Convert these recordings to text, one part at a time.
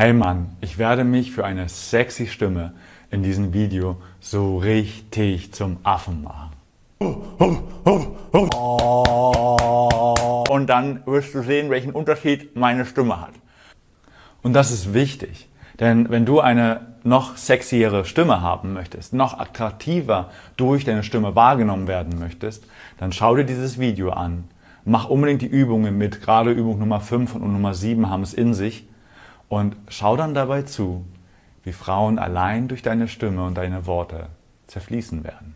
Hey Mann, ich werde mich für eine sexy Stimme in diesem Video so richtig zum Affen machen. Und dann wirst du sehen, welchen Unterschied meine Stimme hat. Und das ist wichtig, denn wenn du eine noch sexiere Stimme haben möchtest, noch attraktiver durch deine Stimme wahrgenommen werden möchtest, dann schau dir dieses Video an. Mach unbedingt die Übungen mit, gerade Übung Nummer 5 und Nummer 7 haben es in sich und schau dann dabei zu, wie Frauen allein durch deine Stimme und deine Worte zerfließen werden.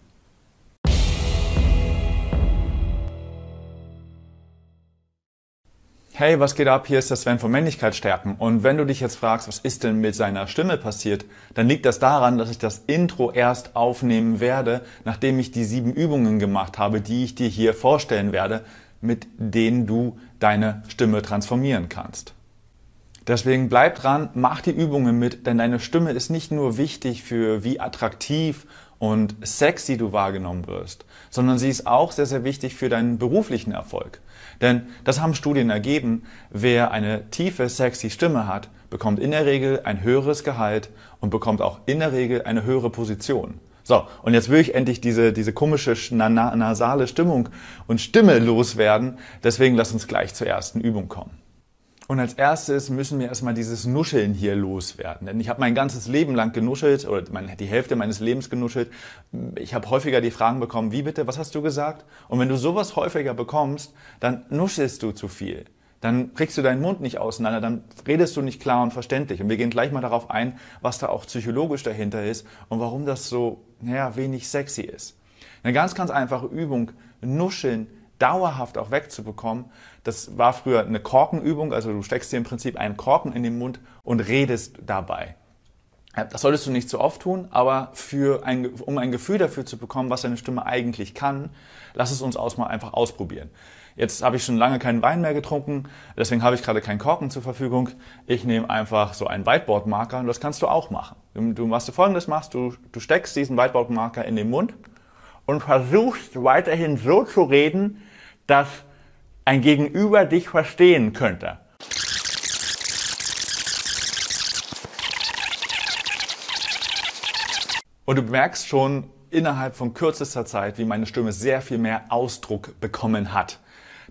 Hey, was geht ab? Hier ist der Sven von Männlichkeit stärken. Und wenn du dich jetzt fragst, was ist denn mit seiner Stimme passiert, dann liegt das daran, dass ich das Intro erst aufnehmen werde, nachdem ich die sieben Übungen gemacht habe, die ich dir hier vorstellen werde, mit denen du deine Stimme transformieren kannst. Deswegen bleib dran, mach die Übungen mit, denn deine Stimme ist nicht nur wichtig für wie attraktiv und sexy du wahrgenommen wirst, sondern sie ist auch sehr, sehr wichtig für deinen beruflichen Erfolg. Denn das haben Studien ergeben, wer eine tiefe, sexy Stimme hat, bekommt in der Regel ein höheres Gehalt und bekommt auch in der Regel eine höhere Position. So, und jetzt will ich endlich diese, diese komische nasale Stimmung und Stimme loswerden. Deswegen lass uns gleich zur ersten Übung kommen. Und als erstes müssen wir erstmal dieses Nuscheln hier loswerden. Denn ich habe mein ganzes Leben lang genuschelt oder die Hälfte meines Lebens genuschelt. Ich habe häufiger die Fragen bekommen, wie bitte, was hast du gesagt? Und wenn du sowas häufiger bekommst, dann nuschelst du zu viel. Dann kriegst du deinen Mund nicht auseinander, dann redest du nicht klar und verständlich. Und wir gehen gleich mal darauf ein, was da auch psychologisch dahinter ist und warum das so, naja, wenig sexy ist. Eine ganz, ganz einfache Übung, nuscheln dauerhaft auch wegzubekommen. Das war früher eine Korkenübung, also du steckst dir im Prinzip einen Korken in den Mund und redest dabei. Das solltest du nicht zu oft tun, aber für ein, um ein Gefühl dafür zu bekommen, was deine Stimme eigentlich kann, lass es uns aus mal einfach ausprobieren. Jetzt habe ich schon lange keinen Wein mehr getrunken, deswegen habe ich gerade keinen Korken zur Verfügung. Ich nehme einfach so einen Whiteboard-Marker und das kannst du auch machen. Du, du, was du folgendes machst, du, du steckst diesen Whiteboard-Marker in den Mund und versuchst weiterhin so zu reden, dass ein Gegenüber dich verstehen könnte. Und du merkst schon innerhalb von kürzester Zeit, wie meine Stimme sehr viel mehr Ausdruck bekommen hat.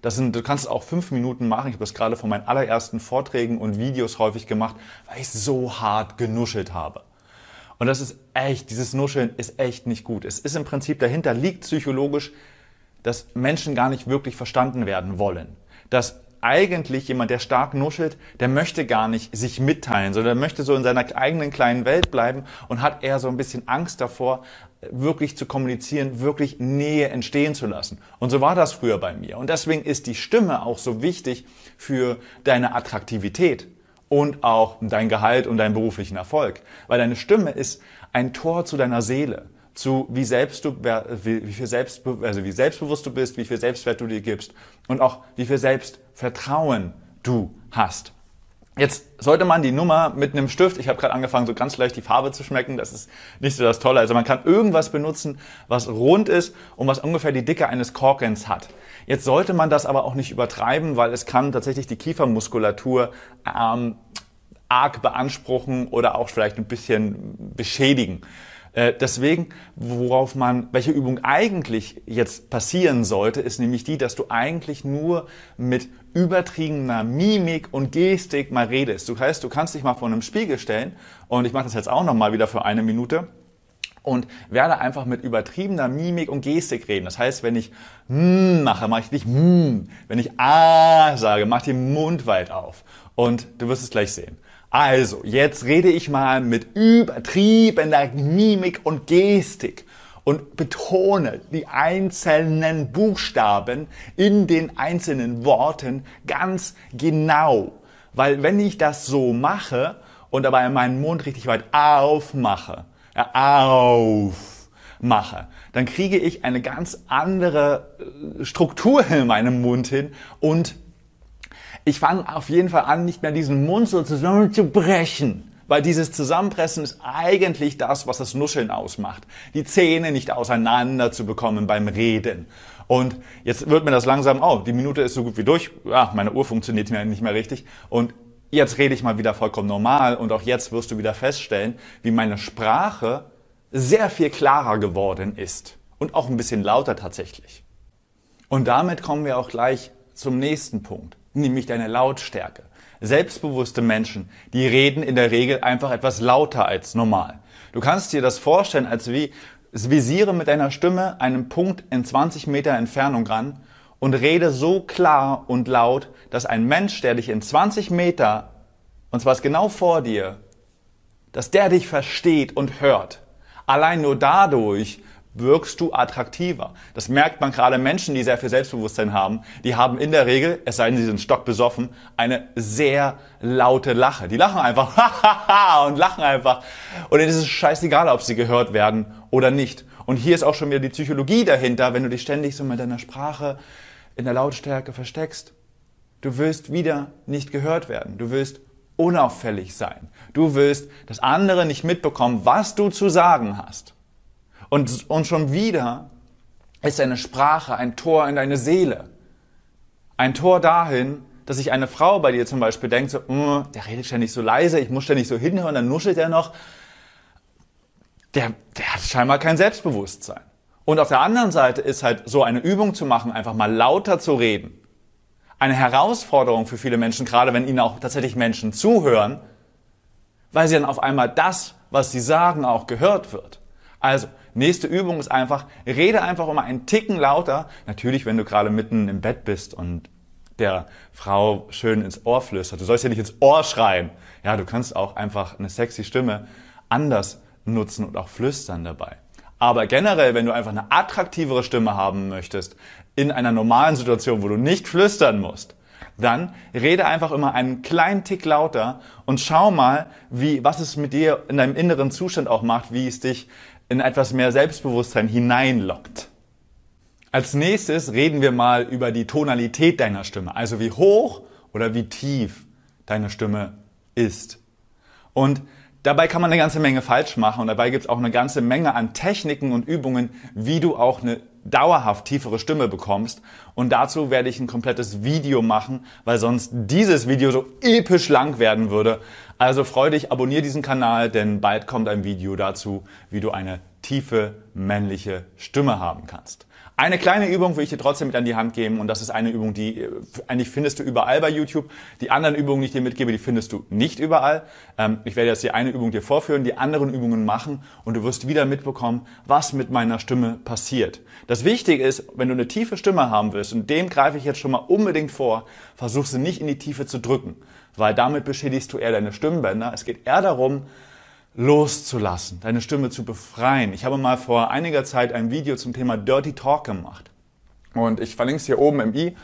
Das sind, du kannst es auch fünf Minuten machen. Ich habe das gerade von meinen allerersten Vorträgen und Videos häufig gemacht, weil ich so hart genuschelt habe. Und das ist echt, dieses Nuscheln ist echt nicht gut. Es ist im Prinzip dahinter liegt psychologisch dass Menschen gar nicht wirklich verstanden werden wollen. Dass eigentlich jemand, der stark nuschelt, der möchte gar nicht sich mitteilen, sondern möchte so in seiner eigenen kleinen Welt bleiben und hat eher so ein bisschen Angst davor, wirklich zu kommunizieren, wirklich Nähe entstehen zu lassen. Und so war das früher bei mir. Und deswegen ist die Stimme auch so wichtig für deine Attraktivität und auch dein Gehalt und deinen beruflichen Erfolg. Weil deine Stimme ist ein Tor zu deiner Seele zu wie selbst du, wie, wie viel selbst, also wie selbstbewusst du bist, wie viel Selbstwert du dir gibst und auch wie viel Selbstvertrauen du hast. Jetzt sollte man die Nummer mit einem Stift, ich habe gerade angefangen, so ganz leicht die Farbe zu schmecken, das ist nicht so das Tolle. Also man kann irgendwas benutzen, was rund ist und was ungefähr die Dicke eines Korkens hat. Jetzt sollte man das aber auch nicht übertreiben, weil es kann tatsächlich die Kiefermuskulatur ähm, arg beanspruchen oder auch vielleicht ein bisschen beschädigen. Äh, deswegen, worauf man, welche Übung eigentlich jetzt passieren sollte, ist nämlich die, dass du eigentlich nur mit übertriebener Mimik und Gestik mal redest. Du heißt, du kannst dich mal vor einem Spiegel stellen und ich mache das jetzt auch noch mal wieder für eine Minute und werde einfach mit übertriebener Mimik und Gestik reden. Das heißt, wenn ich mm mache, mache ich nicht mm. Wenn ich ah sage, mach den Mund weit auf. Und du wirst es gleich sehen. Also, jetzt rede ich mal mit übertriebener Mimik und Gestik und betone die einzelnen Buchstaben in den einzelnen Worten ganz genau. Weil wenn ich das so mache und dabei meinen Mund richtig weit aufmache, ja, aufmache, dann kriege ich eine ganz andere äh, Struktur in meinem Mund hin und ich fange auf jeden Fall an, nicht mehr diesen Mund so zusammenzubrechen. Weil dieses Zusammenpressen ist eigentlich das, was das Nuscheln ausmacht. Die Zähne nicht auseinander zu bekommen beim Reden. Und jetzt wird mir das langsam, oh, die Minute ist so gut wie durch. Ja, meine Uhr funktioniert mir nicht mehr richtig. Und jetzt rede ich mal wieder vollkommen normal und auch jetzt wirst du wieder feststellen, wie meine Sprache sehr viel klarer geworden ist und auch ein bisschen lauter tatsächlich. Und damit kommen wir auch gleich zum nächsten Punkt, nämlich deine Lautstärke. Selbstbewusste Menschen, die reden in der Regel einfach etwas lauter als normal. Du kannst dir das vorstellen, als wie visiere mit deiner Stimme einen Punkt in 20 Meter Entfernung ran und rede so klar und laut, dass ein Mensch, der dich in 20 Meter, und zwar ist genau vor dir, dass der dich versteht und hört. Allein nur dadurch wirkst du attraktiver. Das merkt man gerade Menschen, die sehr viel Selbstbewusstsein haben. Die haben in der Regel, es sei denn, sie sind stockbesoffen, eine sehr laute Lache. Die lachen einfach und lachen einfach. Und es ist scheißegal, ob sie gehört werden oder nicht. Und hier ist auch schon wieder die Psychologie dahinter, wenn du dich ständig so mit deiner Sprache in der Lautstärke versteckst. Du willst wieder nicht gehört werden. Du willst unauffällig sein. Du willst, dass andere nicht mitbekommen, was du zu sagen hast. Und, und schon wieder ist deine Sprache ein Tor in deine Seele. Ein Tor dahin, dass sich eine Frau bei dir zum Beispiel denkt, so, mm, der redet ständig so leise, ich muss ständig so hinhören, dann nuschelt er noch. Der, der hat scheinbar kein Selbstbewusstsein. Und auf der anderen Seite ist halt so eine Übung zu machen, einfach mal lauter zu reden. Eine Herausforderung für viele Menschen, gerade wenn ihnen auch tatsächlich Menschen zuhören, weil sie dann auf einmal das, was sie sagen, auch gehört wird. Also, nächste Übung ist einfach, rede einfach immer einen Ticken lauter. Natürlich, wenn du gerade mitten im Bett bist und der Frau schön ins Ohr flüstert. Du sollst ja nicht ins Ohr schreien. Ja, du kannst auch einfach eine sexy Stimme anders nutzen und auch flüstern dabei. Aber generell, wenn du einfach eine attraktivere Stimme haben möchtest, in einer normalen Situation, wo du nicht flüstern musst, dann rede einfach immer einen kleinen Tick lauter und schau mal, wie, was es mit dir in deinem inneren Zustand auch macht, wie es dich in etwas mehr Selbstbewusstsein hineinlockt. Als nächstes reden wir mal über die Tonalität deiner Stimme, also wie hoch oder wie tief deine Stimme ist. Und dabei kann man eine ganze Menge falsch machen und dabei gibt es auch eine ganze Menge an Techniken und Übungen, wie du auch eine dauerhaft tiefere Stimme bekommst. Und dazu werde ich ein komplettes Video machen, weil sonst dieses Video so episch lang werden würde. Also freu dich, abonniere diesen Kanal, denn bald kommt ein Video dazu, wie du eine tiefe männliche Stimme haben kannst. Eine kleine Übung will ich dir trotzdem mit an die Hand geben und das ist eine Übung, die äh, eigentlich findest du überall bei YouTube. Die anderen Übungen, die ich dir mitgebe, die findest du nicht überall. Ähm, ich werde jetzt hier eine Übung dir vorführen, die anderen Übungen machen und du wirst wieder mitbekommen, was mit meiner Stimme passiert. Das Wichtige ist, wenn du eine tiefe Stimme haben willst und dem greife ich jetzt schon mal unbedingt vor, versuch sie nicht in die Tiefe zu drücken, weil damit beschädigst du eher deine Stimmbänder. Es geht eher darum, loszulassen, deine Stimme zu befreien. Ich habe mal vor einiger Zeit ein Video zum Thema Dirty Talk gemacht. Und ich verlinke es hier oben im i.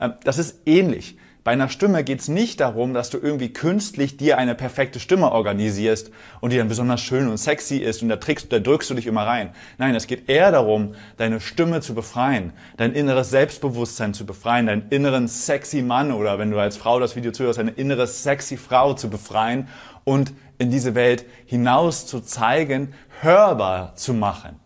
Ähm, das ist ähnlich. Bei einer Stimme geht es nicht darum, dass du irgendwie künstlich dir eine perfekte Stimme organisierst und die dann besonders schön und sexy ist und da, trickst, da drückst du dich immer rein. Nein, es geht eher darum, deine Stimme zu befreien, dein inneres Selbstbewusstsein zu befreien, deinen inneren sexy Mann oder wenn du als Frau das Video zuhörst, eine innere sexy Frau zu befreien und in diese Welt hinaus zu zeigen, hörbar zu machen.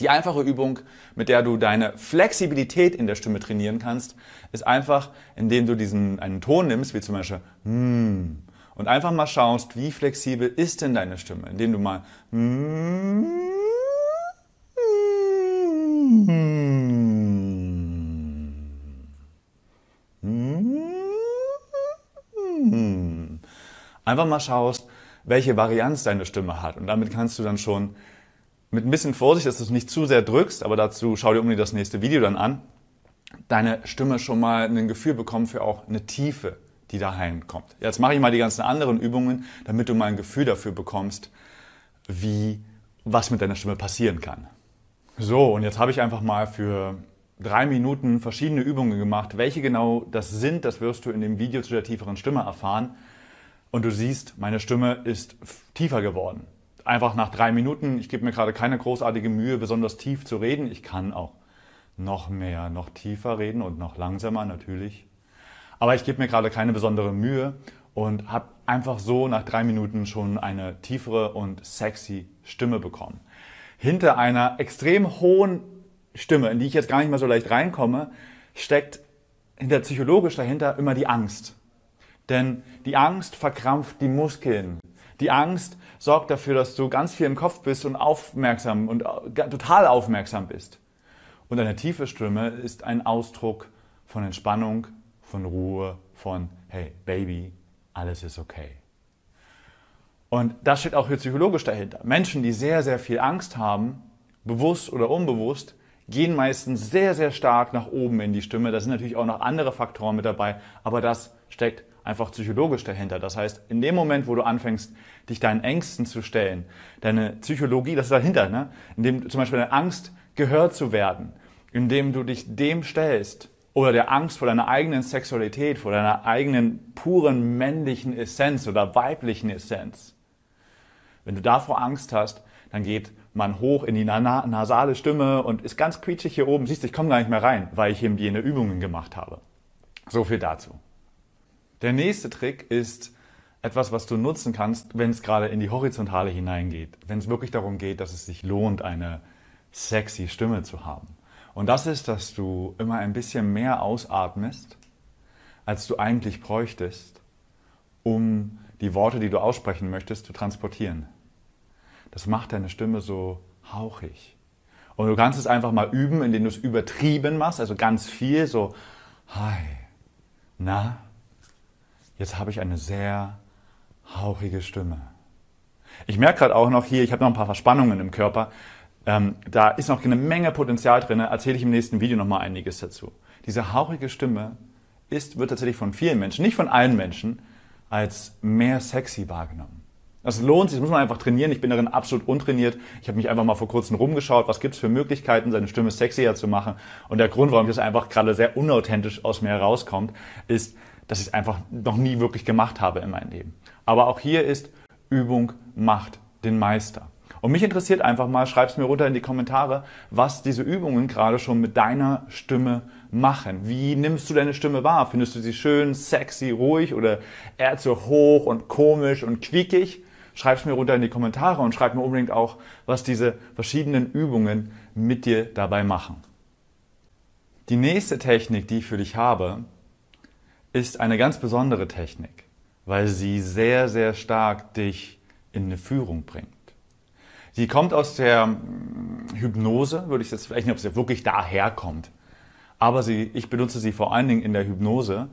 Die einfache Übung, mit der du deine Flexibilität in der Stimme trainieren kannst, ist einfach, indem du diesen einen Ton nimmst, wie zum Beispiel mm, und einfach mal schaust, wie flexibel ist denn deine Stimme, indem du mal mm, einfach mal schaust, welche Varianz deine Stimme hat. Und damit kannst du dann schon mit ein bisschen Vorsicht, dass du es nicht zu sehr drückst, aber dazu schau dir unbedingt das nächste Video dann an, deine Stimme schon mal ein Gefühl bekommen für auch eine Tiefe, die daheim kommt. Jetzt mache ich mal die ganzen anderen Übungen, damit du mal ein Gefühl dafür bekommst, wie, was mit deiner Stimme passieren kann. So, und jetzt habe ich einfach mal für drei Minuten verschiedene Übungen gemacht. Welche genau das sind, das wirst du in dem Video zu der tieferen Stimme erfahren. Und du siehst, meine Stimme ist tiefer geworden. Einfach nach drei Minuten, ich gebe mir gerade keine großartige Mühe, besonders tief zu reden. Ich kann auch noch mehr, noch tiefer reden und noch langsamer natürlich. Aber ich gebe mir gerade keine besondere Mühe und habe einfach so nach drei Minuten schon eine tiefere und sexy Stimme bekommen. Hinter einer extrem hohen Stimme, in die ich jetzt gar nicht mehr so leicht reinkomme, steckt hinter psychologisch dahinter immer die Angst Denn die Angst verkrampft die Muskeln. Die Angst sorgt dafür, dass du ganz viel im Kopf bist und aufmerksam und äh, total aufmerksam bist. Und eine tiefe Stimme ist ein Ausdruck von Entspannung, von Ruhe, von Hey, Baby, alles ist okay. Und das steht auch hier psychologisch dahinter. Menschen, die sehr, sehr viel Angst haben, bewusst oder unbewusst, gehen meistens sehr, sehr stark nach oben in die Stimme. Da sind natürlich auch noch andere Faktoren mit dabei, aber das steckt einfach psychologisch dahinter. Das heißt, in dem Moment, wo du anfängst, dich deinen Ängsten zu stellen, deine Psychologie, das ist dahinter, ne? indem zum Beispiel deine Angst gehört zu werden, indem du dich dem stellst oder der Angst vor deiner eigenen Sexualität, vor deiner eigenen puren männlichen Essenz oder weiblichen Essenz. Wenn du davor Angst hast, dann geht man hoch in die nasale Stimme und ist ganz quietschig hier oben. Siehst du, ich komme gar nicht mehr rein, weil ich eben jene Übungen gemacht habe. So viel dazu. Der nächste Trick ist etwas, was du nutzen kannst, wenn es gerade in die Horizontale hineingeht. Wenn es wirklich darum geht, dass es sich lohnt, eine sexy Stimme zu haben. Und das ist, dass du immer ein bisschen mehr ausatmest, als du eigentlich bräuchtest, um die Worte, die du aussprechen möchtest, zu transportieren. Das macht deine Stimme so hauchig. Und du kannst es einfach mal üben, indem du es übertrieben machst, also ganz viel, so, hi, na, jetzt habe ich eine sehr hauchige Stimme. Ich merke gerade auch noch hier, ich habe noch ein paar Verspannungen im Körper. Ähm, da ist noch eine Menge Potenzial drin, erzähle ich im nächsten Video noch mal einiges dazu. Diese hauchige Stimme ist, wird tatsächlich von vielen Menschen, nicht von allen Menschen, als mehr sexy wahrgenommen. Das lohnt sich, das muss man einfach trainieren. Ich bin darin absolut untrainiert. Ich habe mich einfach mal vor kurzem rumgeschaut, was gibt es für Möglichkeiten, seine Stimme sexier zu machen. Und der Grund, warum das einfach gerade sehr unauthentisch aus mir herauskommt, ist, dass ich es einfach noch nie wirklich gemacht habe in meinem Leben. Aber auch hier ist Übung macht den Meister. Und mich interessiert einfach mal, schreib es mir runter in die Kommentare, was diese Übungen gerade schon mit deiner Stimme machen. Wie nimmst du deine Stimme wahr? Findest du sie schön, sexy, ruhig oder eher zu hoch und komisch und quiekig? Schreib es mir runter in die Kommentare und schreib mir unbedingt auch, was diese verschiedenen Übungen mit dir dabei machen. Die nächste Technik, die ich für dich habe, ist eine ganz besondere Technik, weil sie sehr, sehr stark dich in eine Führung bringt. Sie kommt aus der hm, Hypnose, würde ich jetzt vielleicht nicht, ob sie wirklich daher kommt, aber sie, ich benutze sie vor allen Dingen in der Hypnose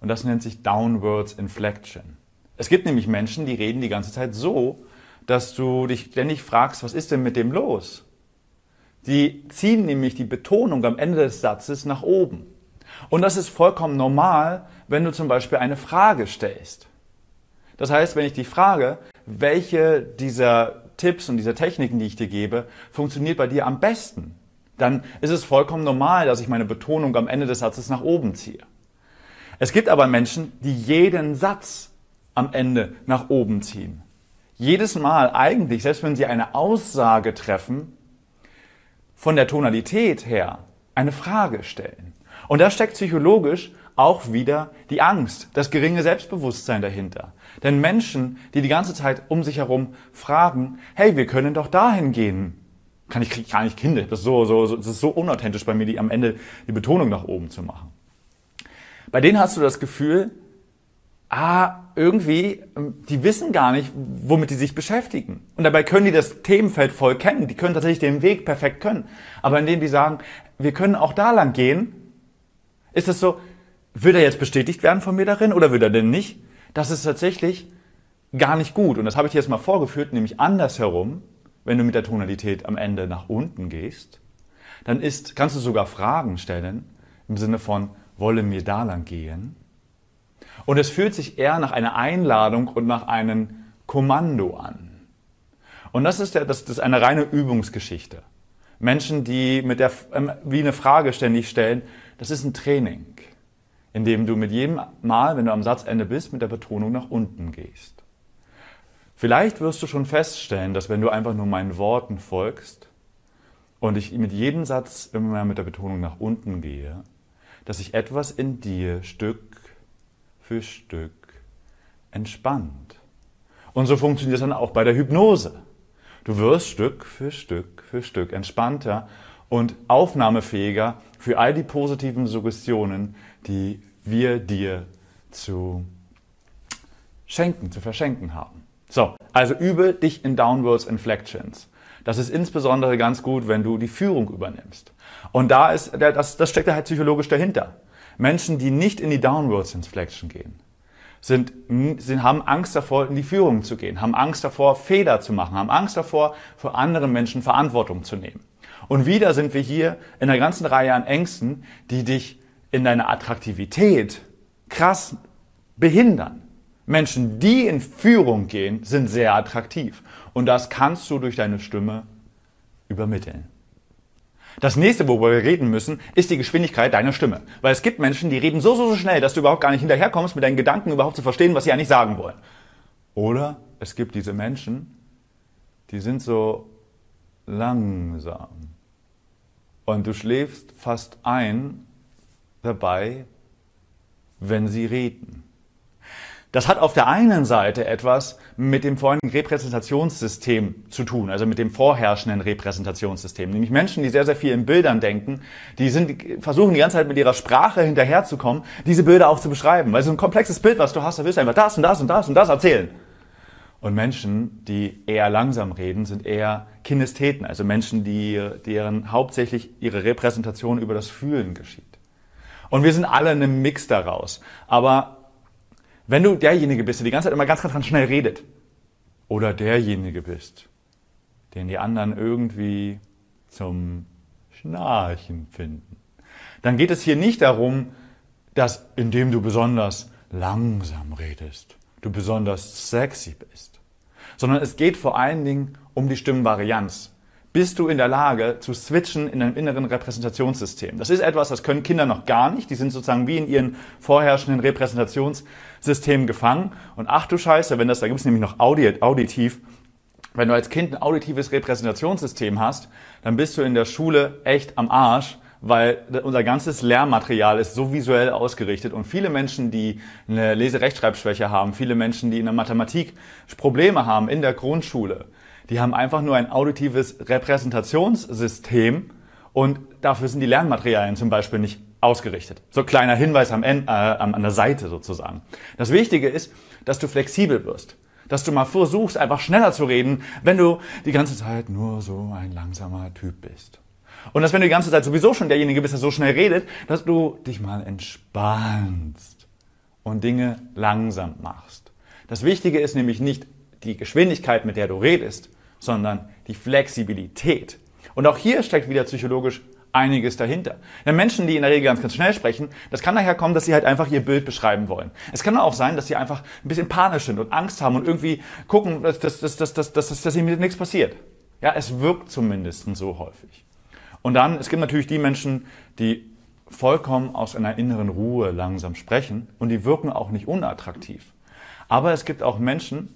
und das nennt sich Downwards Inflection. Es gibt nämlich Menschen, die reden die ganze Zeit so, dass du dich ständig fragst, was ist denn mit dem los? Die ziehen nämlich die Betonung am Ende des Satzes nach oben. Und das ist vollkommen normal, wenn du zum Beispiel eine Frage stellst. Das heißt, wenn ich dich frage, welche dieser Tipps und dieser Techniken, die ich dir gebe, funktioniert bei dir am besten, dann ist es vollkommen normal, dass ich meine Betonung am Ende des Satzes nach oben ziehe. Es gibt aber Menschen, die jeden Satz am Ende nach oben ziehen. Jedes Mal eigentlich, selbst wenn sie eine Aussage treffen, von der Tonalität her eine Frage stellen. Und da steckt psychologisch auch wieder die Angst, das geringe Selbstbewusstsein dahinter. Denn Menschen, die die ganze Zeit um sich herum fragen, hey, wir können doch dahin gehen. Kann ich gar nicht Kinder. Das ist so, so, das ist so unauthentisch bei mir, die am Ende die Betonung nach oben zu machen. Bei denen hast du das Gefühl, ah, irgendwie, ähm, die wissen gar nicht, womit die sich beschäftigen. Und dabei können die das Themenfeld voll kennen. Die können tatsächlich den Weg perfekt können. Aber indem die sagen, wir können auch da lang gehen, ist es so, will er jetzt bestätigt werden von mir darin oder will er denn nicht? Das ist tatsächlich gar nicht gut. Und das habe ich dir jetzt mal vorgeführt, nämlich andersherum, wenn du mit der Tonalität am Ende nach unten gehst, dann ist, kannst du sogar Fragen stellen im Sinne von, wollen wir da lang gehen? Und es fühlt sich eher nach einer Einladung und nach einem Kommando an. Und das ist, der, das ist eine reine Übungsgeschichte. Menschen, die mit der, ähm, wie eine Frage ständig stellen, das ist ein Training, in dem du mit jedem Mal, wenn du am Satzende bist, mit der Betonung nach unten gehst. Vielleicht wirst du schon feststellen, dass wenn du einfach nur meinen Worten folgst und ich mit jedem Satz immer mehr mit der Betonung nach unten gehe, dass sich etwas in dir Stück für Stück entspannt. Und so funktioniert es dann auch bei der Hypnose. Du wirst Stück für Stück für Stück entspannter und aufnahmefähiger für all die positiven Suggestionen, die wir dir zu schenken, zu verschenken haben. So, also übe dich in Downwards Inflections. Das ist insbesondere ganz gut, wenn du die Führung übernimmst. Und da ist, das, das steckt halt psychologisch dahinter. Menschen, die nicht in die Downwards Inflection gehen, sind, sind, haben Angst davor, in die Führung zu gehen, haben Angst davor, Fehler zu machen, haben Angst davor, für andere Menschen Verantwortung zu nehmen. Und wieder sind wir hier in einer ganzen Reihe an Ängsten, die dich in deiner Attraktivität krass behindern. Menschen, die in Führung gehen, sind sehr attraktiv. Und das kannst du durch deine Stimme übermitteln. Das nächste, worüber wir reden müssen, ist die Geschwindigkeit deiner Stimme. Weil es gibt Menschen, die reden so, so, so schnell, dass du überhaupt gar nicht hinterherkommst, mit deinen Gedanken überhaupt zu verstehen, was sie eigentlich sagen wollen. Oder es gibt diese Menschen, die sind so langsam. Und du schläfst fast ein dabei, wenn sie reden. Das hat auf der einen Seite etwas mit dem vorherigen Repräsentationssystem zu tun, also mit dem vorherrschenden Repräsentationssystem. Nämlich Menschen, die sehr, sehr viel in Bildern denken, die sind, versuchen die ganze Zeit mit ihrer Sprache hinterherzukommen, diese Bilder auch zu beschreiben. Weil so ein komplexes Bild, was du hast, da willst du einfach das und das und das und das erzählen. Und Menschen, die eher langsam reden, sind eher Kinestheten, also Menschen, die, deren hauptsächlich ihre Repräsentation über das Fühlen geschieht. Und wir sind alle in einem Mix daraus. Aber wenn du derjenige bist, der die ganze Zeit immer ganz, ganz, ganz schnell redet, oder derjenige bist, den die anderen irgendwie zum Schnarchen finden, dann geht es hier nicht darum, dass indem du besonders langsam redest, du besonders sexy bist, sondern es geht vor allen Dingen um die Stimmenvarianz bist du in der Lage zu switchen in einem inneren Repräsentationssystem. Das ist etwas, das können Kinder noch gar nicht. Die sind sozusagen wie in ihren vorherrschenden Repräsentationssystemen gefangen. Und ach du Scheiße, wenn das, da gibt es nämlich noch auditiv, wenn du als Kind ein auditives Repräsentationssystem hast, dann bist du in der Schule echt am Arsch, weil unser ganzes Lehrmaterial ist so visuell ausgerichtet und viele Menschen, die eine Leserechtschreibschwäche haben, viele Menschen, die in der Mathematik Probleme haben in der Grundschule, die haben einfach nur ein auditives Repräsentationssystem und dafür sind die Lernmaterialien zum Beispiel nicht ausgerichtet. So kleiner Hinweis am Ende, äh, an der Seite sozusagen. Das Wichtige ist, dass du flexibel wirst. Dass du mal versuchst, einfach schneller zu reden, wenn du die ganze Zeit nur so ein langsamer Typ bist. Und dass wenn du die ganze Zeit sowieso schon derjenige bist, der so schnell redet, dass du dich mal entspannst und Dinge langsam machst. Das Wichtige ist nämlich nicht die Geschwindigkeit, mit der du redest, sondern die Flexibilität. Und auch hier steckt wieder psychologisch einiges dahinter. Denn Menschen, die in der Regel ganz, ganz schnell sprechen, das kann daher kommen, dass sie halt einfach ihr Bild beschreiben wollen. Es kann auch sein, dass sie einfach ein bisschen panisch sind und Angst haben und irgendwie gucken, dass, dass, dass, dass, dass, dass, dass ihnen nichts passiert. Ja, es wirkt zumindest so häufig. Und dann, es gibt natürlich die Menschen, die vollkommen aus einer inneren Ruhe langsam sprechen und die wirken auch nicht unattraktiv. Aber es gibt auch Menschen,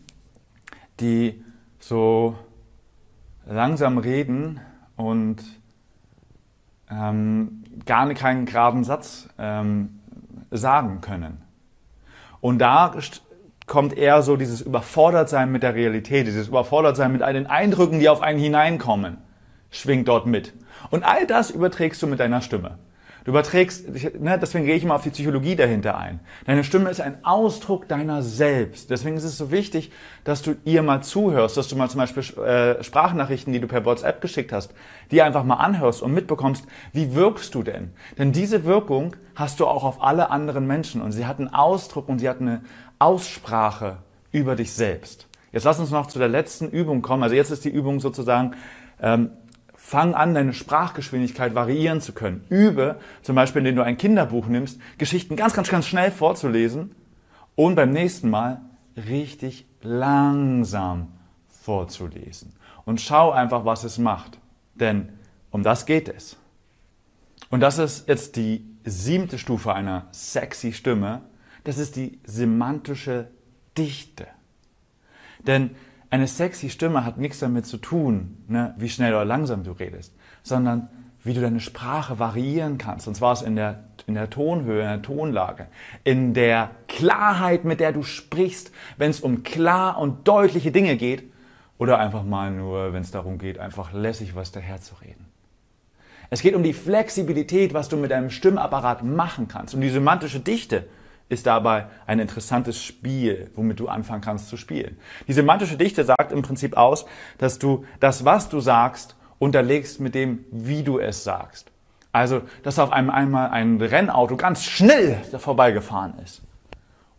die so langsam reden und ähm, gar keinen geraden Satz ähm, sagen können. Und da kommt eher so dieses Überfordertsein mit der Realität, dieses Überfordertsein mit all den Eindrücken, die auf einen hineinkommen, schwingt dort mit. Und all das überträgst du mit deiner Stimme. Du überträgst, ne, deswegen gehe ich mal auf die Psychologie dahinter ein. Deine Stimme ist ein Ausdruck deiner selbst. Deswegen ist es so wichtig, dass du ihr mal zuhörst, dass du mal zum Beispiel äh, Sprachnachrichten, die du per WhatsApp geschickt hast, die einfach mal anhörst und mitbekommst, wie wirkst du denn? Denn diese Wirkung hast du auch auf alle anderen Menschen und sie hat einen Ausdruck und sie hat eine Aussprache über dich selbst. Jetzt lass uns noch zu der letzten Übung kommen. Also jetzt ist die Übung sozusagen, ähm, Fang an, deine Sprachgeschwindigkeit variieren zu können. Übe, zum Beispiel, indem du ein Kinderbuch nimmst, Geschichten ganz, ganz, ganz schnell vorzulesen und beim nächsten Mal richtig langsam vorzulesen. Und schau einfach, was es macht. Denn um das geht es. Und das ist jetzt die siebte Stufe einer sexy Stimme. Das ist die semantische Dichte. Denn eine sexy Stimme hat nichts damit zu tun, ne, wie schnell oder langsam du redest, sondern wie du deine Sprache variieren kannst. Und zwar in der, in der Tonhöhe, in der Tonlage, in der Klarheit, mit der du sprichst, wenn es um klar und deutliche Dinge geht, oder einfach mal nur, wenn es darum geht, einfach lässig was daherzureden. Es geht um die Flexibilität, was du mit deinem Stimmapparat machen kannst, um die semantische Dichte ist dabei ein interessantes Spiel, womit du anfangen kannst zu spielen. Die semantische Dichte sagt im Prinzip aus, dass du das, was du sagst, unterlegst mit dem, wie du es sagst. Also, dass auf einmal ein Rennauto ganz schnell vorbeigefahren ist.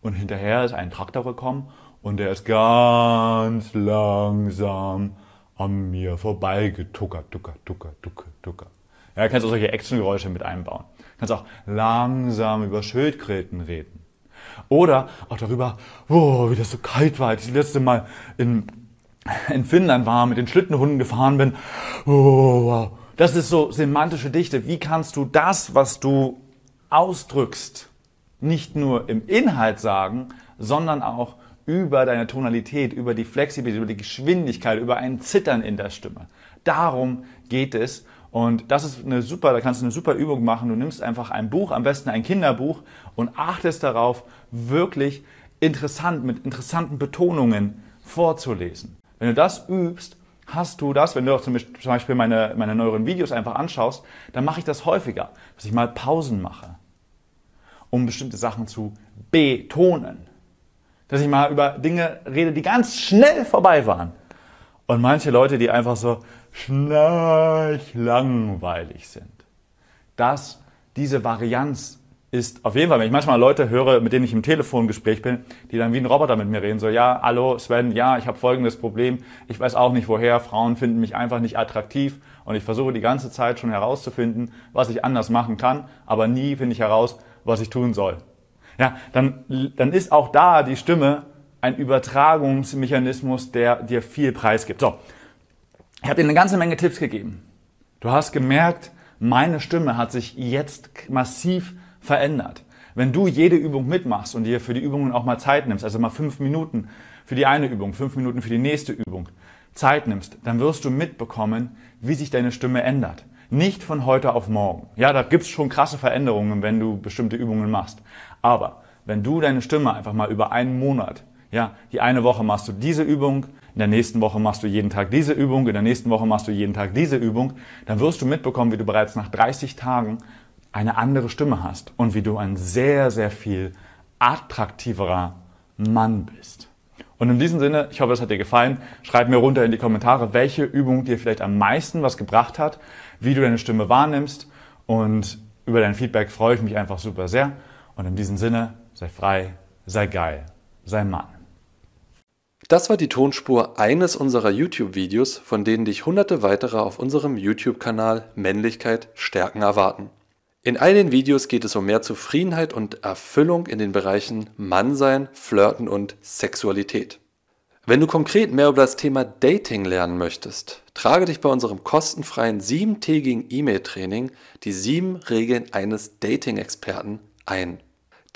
Und hinterher ist ein Traktor gekommen und der ist ganz langsam an mir vorbeigetuckert, tucker, tucker, tucker, tucker. Ja, kannst auch solche Actiongeräusche mit einbauen. Kannst auch langsam über Schildkröten reden. Oder auch darüber, oh, wie das so kalt war, als ich das letzte Mal in, in Finnland war, mit den Schlittenhunden gefahren bin. Oh, wow. Das ist so semantische Dichte. Wie kannst du das, was du ausdrückst, nicht nur im Inhalt sagen, sondern auch über deine Tonalität, über die Flexibilität, über die Geschwindigkeit, über ein Zittern in der Stimme. Darum geht es. Und das ist eine super, da kannst du eine super Übung machen. Du nimmst einfach ein Buch, am besten ein Kinderbuch und achtest darauf, wirklich interessant, mit interessanten Betonungen vorzulesen. Wenn du das übst, hast du das, wenn du auch zum Beispiel meine, meine neueren Videos einfach anschaust, dann mache ich das häufiger, dass ich mal Pausen mache, um bestimmte Sachen zu betonen. Dass ich mal über Dinge rede, die ganz schnell vorbei waren. Und manche Leute, die einfach so schnarchlangweilig sind. Das, diese Varianz ist auf jeden Fall, wenn ich manchmal Leute höre, mit denen ich im Telefongespräch bin, die dann wie ein Roboter mit mir reden, so, ja, hallo Sven, ja, ich habe folgendes Problem, ich weiß auch nicht woher, Frauen finden mich einfach nicht attraktiv und ich versuche die ganze Zeit schon herauszufinden, was ich anders machen kann, aber nie finde ich heraus, was ich tun soll. Ja, dann, dann ist auch da die Stimme ein Übertragungsmechanismus, der dir viel Preis gibt. So, ich habe dir eine ganze Menge Tipps gegeben. Du hast gemerkt, meine Stimme hat sich jetzt massiv verändert. Wenn du jede Übung mitmachst und dir für die Übungen auch mal Zeit nimmst, also mal fünf Minuten für die eine Übung, fünf Minuten für die nächste Übung, Zeit nimmst, dann wirst du mitbekommen, wie sich deine Stimme ändert. Nicht von heute auf morgen. Ja, da gibt's schon krasse Veränderungen, wenn du bestimmte Übungen machst. Aber wenn du deine Stimme einfach mal über einen Monat, ja, die eine Woche machst du diese Übung, in der nächsten Woche machst du jeden Tag diese Übung, in der nächsten Woche machst du jeden Tag diese Übung, dann wirst du mitbekommen, wie du bereits nach 30 Tagen eine andere Stimme hast und wie du ein sehr, sehr viel attraktiverer Mann bist. Und in diesem Sinne, ich hoffe, es hat dir gefallen. Schreib mir runter in die Kommentare, welche Übung dir vielleicht am meisten was gebracht hat, wie du deine Stimme wahrnimmst. Und über dein Feedback freue ich mich einfach super sehr. Und in diesem Sinne, sei frei, sei geil, sei Mann. Das war die Tonspur eines unserer YouTube-Videos, von denen dich hunderte weitere auf unserem YouTube-Kanal Männlichkeit stärken erwarten. In all den Videos geht es um mehr Zufriedenheit und Erfüllung in den Bereichen Mannsein, Flirten und Sexualität. Wenn du konkret mehr über das Thema Dating lernen möchtest, trage dich bei unserem kostenfreien siebentägigen E-Mail-Training die sieben Regeln eines Dating-Experten ein.